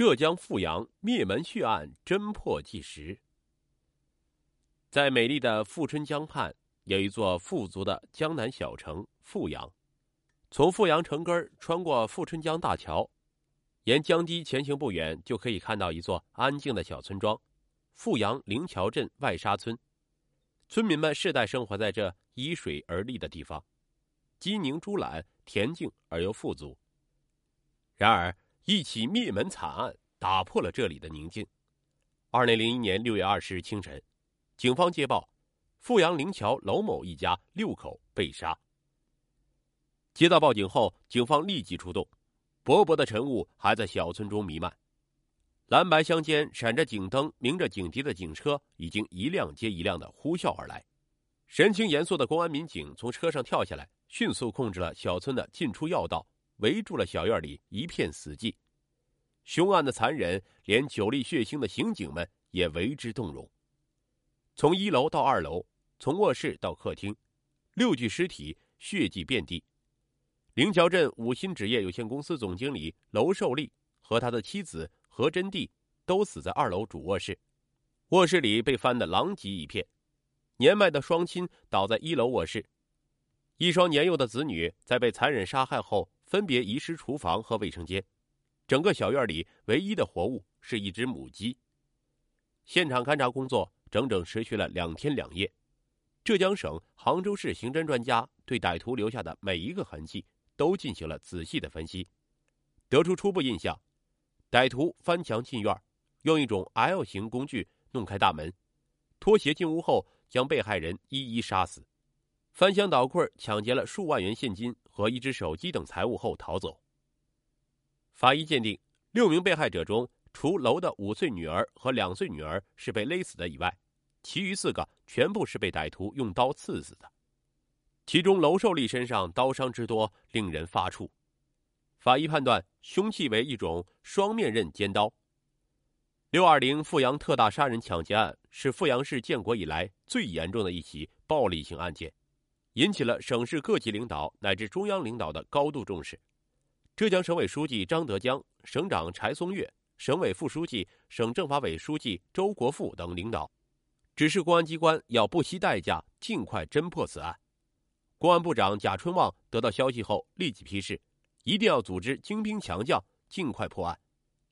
浙江富阳灭门血案侦破纪实。在美丽的富春江畔，有一座富足的江南小城富阳。从富阳城根穿过富春江大桥，沿江堤前行不远，就可以看到一座安静的小村庄——富阳灵桥镇外沙村。村民们世代生活在这依水而立的地方，鸡宁猪懒，恬静而又富足。然而，一起灭门惨案打破了这里的宁静。二零零一年六月二十日清晨，警方接报，富阳灵桥娄某一家六口被杀。接到报警后，警方立即出动，薄薄的晨雾还在小村中弥漫，蓝白相间、闪着警灯、鸣着警笛的警车已经一辆接一辆的呼啸而来。神情严肃的公安民警从车上跳下来，迅速控制了小村的进出要道。围住了小院里一片死寂，凶案的残忍，连久历血腥的刑警们也为之动容。从一楼到二楼，从卧室到客厅，六具尸体血迹遍地。灵桥镇五星纸业有限公司总经理娄寿利和他的妻子何真娣都死在二楼主卧室，卧室里被翻得狼藉一片。年迈的双亲倒在一楼卧室，一双年幼的子女在被残忍杀害后。分别遗失厨房和卫生间，整个小院里唯一的活物是一只母鸡。现场勘查工作整整持续了两天两夜，浙江省杭州市刑侦专家对歹徒留下的每一个痕迹都进行了仔细的分析，得出初步印象：歹徒翻墙进院，用一种 L 型工具弄开大门，脱鞋进屋后将被害人一一杀死。翻箱倒柜抢劫了数万元现金和一只手机等财物后逃走。法医鉴定，六名被害者中，除楼的五岁女儿和两岁女儿是被勒死的以外，其余四个全部是被歹徒用刀刺死的。其中，娄寿利身上刀伤之多令人发怵。法医判断，凶器为一种双面刃尖刀。六二零富阳特大杀人抢劫案是富阳市建国以来最严重的一起暴力性案件。引起了省市各级领导乃至中央领导的高度重视。浙江省委书记张德江、省长柴松岳、省委副书记、省政法委书记周国富等领导指示公安机关要不惜代价尽快侦破此案。公安部长贾春旺得到消息后立即批示，一定要组织精兵强将尽快破案，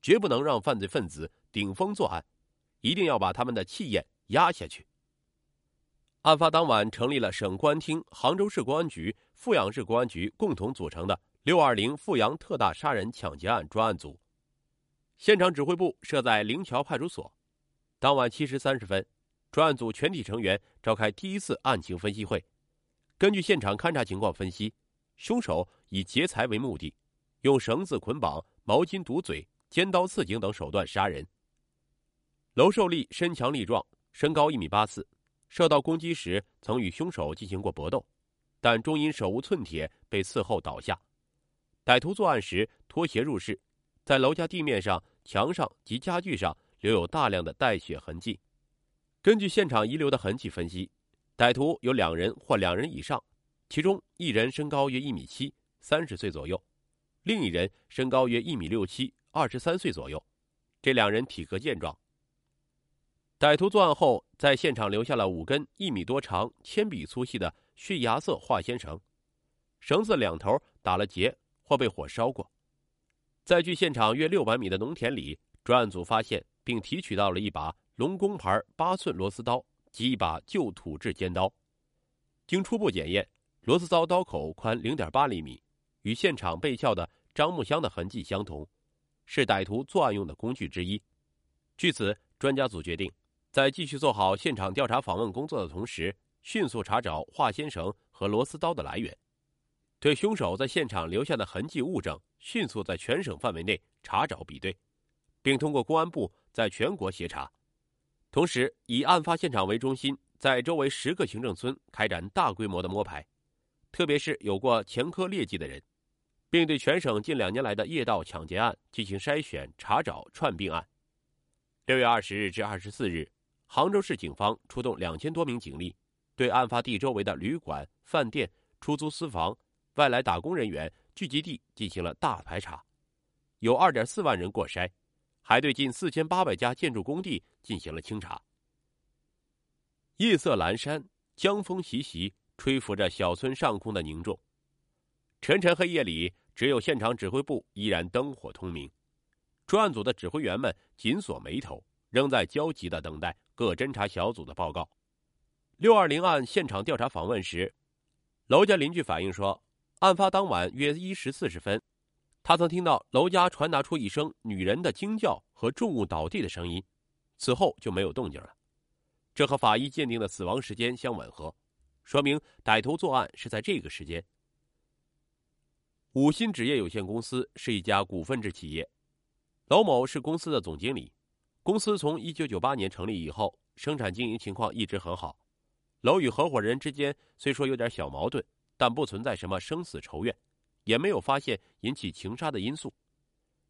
绝不能让犯罪分子顶风作案，一定要把他们的气焰压下去。案发当晚，成立了省公安厅、杭州市公安局、富阳市公安局共同组成的“六二零富阳特大杀人抢劫案专案组”。现场指挥部设在灵桥派出所。当晚七时三十分，专案组全体成员召开第一次案情分析会。根据现场勘查情况分析，凶手以劫财为目的，用绳子捆绑、毛巾堵嘴、尖刀刺颈等手段杀人。娄寿利身强力壮，身高一米八四。受到攻击时，曾与凶手进行过搏斗，但终因手无寸铁被刺后倒下。歹徒作案时脱鞋入室，在楼家地面上、墙上及家具上留有大量的带血痕迹。根据现场遗留的痕迹分析，歹徒有两人或两人以上，其中一人身高约一米七，三十岁左右；另一人身高约一米六七，二十三岁左右。这两人体格健壮。歹徒作案后，在现场留下了五根一米多长、铅笔粗细的血牙色化纤绳，绳子两头打了结或被火烧过。在距现场约六百米的农田里，专案组发现并提取到了一把龙工牌八寸螺丝刀及一把旧土制尖刀。经初步检验，螺丝刀刀口宽零点八厘米，与现场被撬的樟木箱的痕迹相同，是歹徒作案用的工具之一。据此，专家组决定。在继续做好现场调查访问工作的同时，迅速查找化纤绳和螺丝刀的来源，对凶手在现场留下的痕迹物证迅速在全省范围内查找比对，并通过公安部在全国协查，同时以案发现场为中心，在周围十个行政村开展大规模的摸排，特别是有过前科劣迹的人，并对全省近两年来的夜盗抢劫案进行筛选查找串并案。六月二十日至二十四日。杭州市警方出动两千多名警力，对案发地周围的旅馆、饭店、出租私房、外来打工人员聚集地进行了大排查，有二点四万人过筛，还对近四千八百家建筑工地进行了清查。夜色阑珊，江风习习，吹拂着小村上空的凝重。沉沉黑夜里，只有现场指挥部依然灯火通明。专案组的指挥员们紧锁眉头，仍在焦急的等待各侦查小组的报告。六二零案现场调查访问时，楼家邻居反映说，案发当晚约一时四十分，他曾听到楼家传达出一声女人的惊叫和重物倒地的声音，此后就没有动静了。这和法医鉴定的死亡时间相吻合，说明歹徒作案是在这个时间。五鑫纸业有限公司是一家股份制企业，娄某是公司的总经理。公司从一九九八年成立以后，生产经营情况一直很好。楼与合伙人之间虽说有点小矛盾，但不存在什么生死仇怨，也没有发现引起情杀的因素。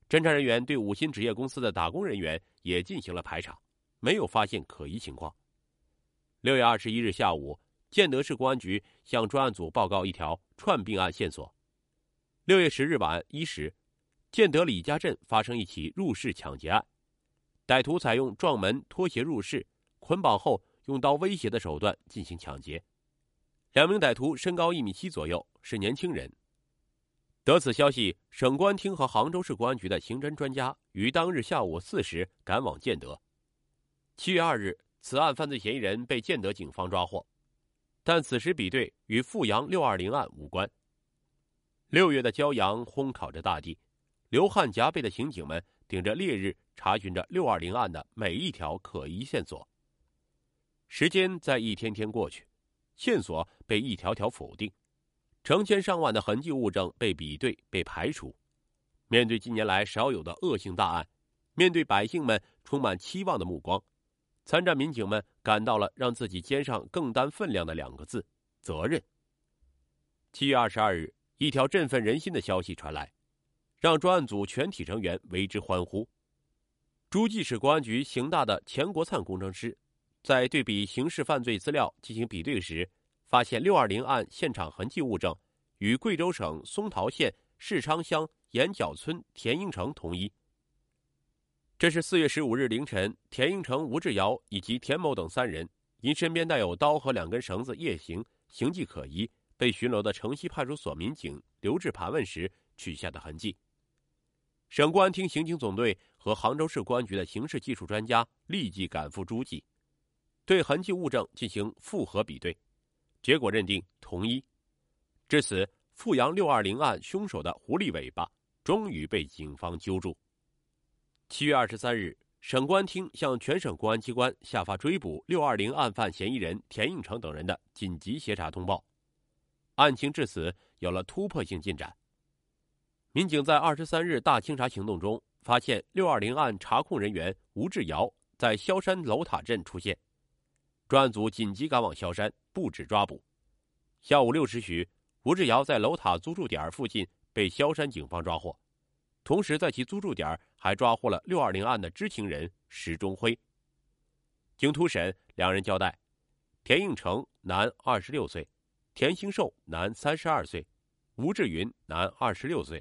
侦查人员对五星纸业公司的打工人员也进行了排查，没有发现可疑情况。六月二十一日下午，建德市公安局向专案组报告一条串并案线索。六月十日晚一时，建德李家镇发生一起入室抢劫案，歹徒采用撞门、脱鞋入室，捆绑后用刀威胁的手段进行抢劫。两名歹徒身高一米七左右，是年轻人。得此消息，省公安厅和杭州市公安局的刑侦专家于当日下午四时赶往建德。七月二日，此案犯罪嫌疑人被建德警方抓获，但此时比对与阜阳六二零案无关。六月的骄阳烘烤着大地，流汗夹背的刑警们顶着烈日查询着六二零案的每一条可疑线索。时间在一天天过去，线索被一条条否定，成千上万的痕迹物证被比对、被排除。面对近年来少有的恶性大案，面对百姓们充满期望的目光，参战民警们感到了让自己肩上更担分量的两个字：责任。七月二十二日。一条振奋人心的消息传来，让专案组全体成员为之欢呼。诸暨市公安局刑大的钱国灿工程师，在对比刑事犯罪资料进行比对时，发现六二零案现场痕迹物证与贵州省松桃县市昌乡岩角村田应成同一。这是四月十五日凌晨，田应成、吴志尧以及田某等三人因身边带有刀和两根绳子夜行，形迹可疑。被巡逻的城西派出所民警留置盘问时取下的痕迹。省公安厅刑警总队和杭州市公安局的刑事技术专家立即赶赴诸暨，对痕迹物证进行复核比对，结果认定同一。至此，阜阳六二零案凶手的狐狸尾巴终于被警方揪住。七月二十三日，省公安厅向全省公安机关下发追捕六二零案犯嫌疑人田应成等人的紧急协查通报。案情至此有了突破性进展。民警在二十三日大清查行动中，发现六二零案查控人员吴志尧在萧山楼塔镇出现，专案组紧急赶往萧山布置抓捕。下午六时许，吴志尧在楼塔租住点附近被萧山警方抓获，同时在其租住点还抓获了六二零案的知情人石忠辉。经突审，两人交代：田应成，男，二十六岁。田兴寿，男，三十二岁；吴志云，男，二十六岁；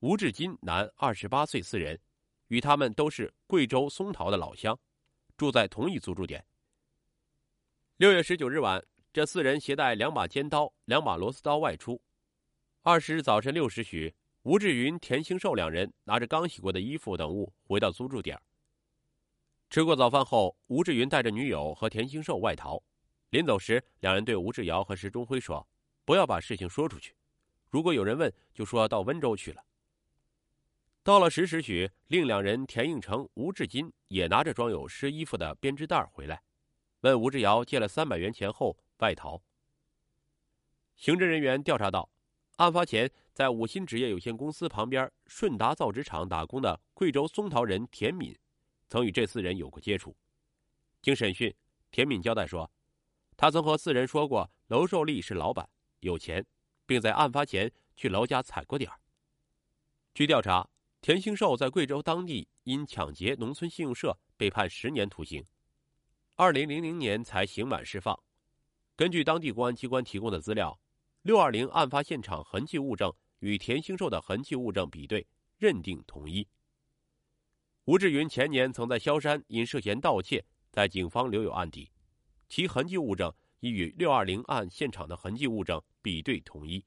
吴志金，男，二十八岁。四人与他们都是贵州松桃的老乡，住在同一租住点。六月十九日晚，这四人携带两把尖刀、两把螺丝刀外出。二十日早晨六时许，吴志云、田兴寿两人拿着刚洗过的衣服等物回到租住点。吃过早饭后，吴志云带着女友和田兴寿外逃。临走时，两人对吴志尧和石中辉说：“不要把事情说出去，如果有人问，就说到温州去了。”到了十时许，另两人田应成、吴志金也拿着装有湿衣服的编织袋回来，问吴志尧借了三百元钱后外逃。刑侦人员调查到，案发前在五星纸业有限公司旁边顺达造纸厂打工的贵州松桃人田敏，曾与这四人有过接触。经审讯，田敏交代说。他曾和四人说过，娄寿利是老板，有钱，并在案发前去娄家踩过点。据调查，田兴寿在贵州当地因抢劫农村信用社被判十年徒刑，二零零零年才刑满释放。根据当地公安机关提供的资料，六二零案发现场痕迹物证与田兴寿的痕迹物证比对，认定同一。吴志云前年曾在萧山因涉嫌盗窃，在警方留有案底，其痕迹物证已与六二零案现场的痕迹物证比对统一。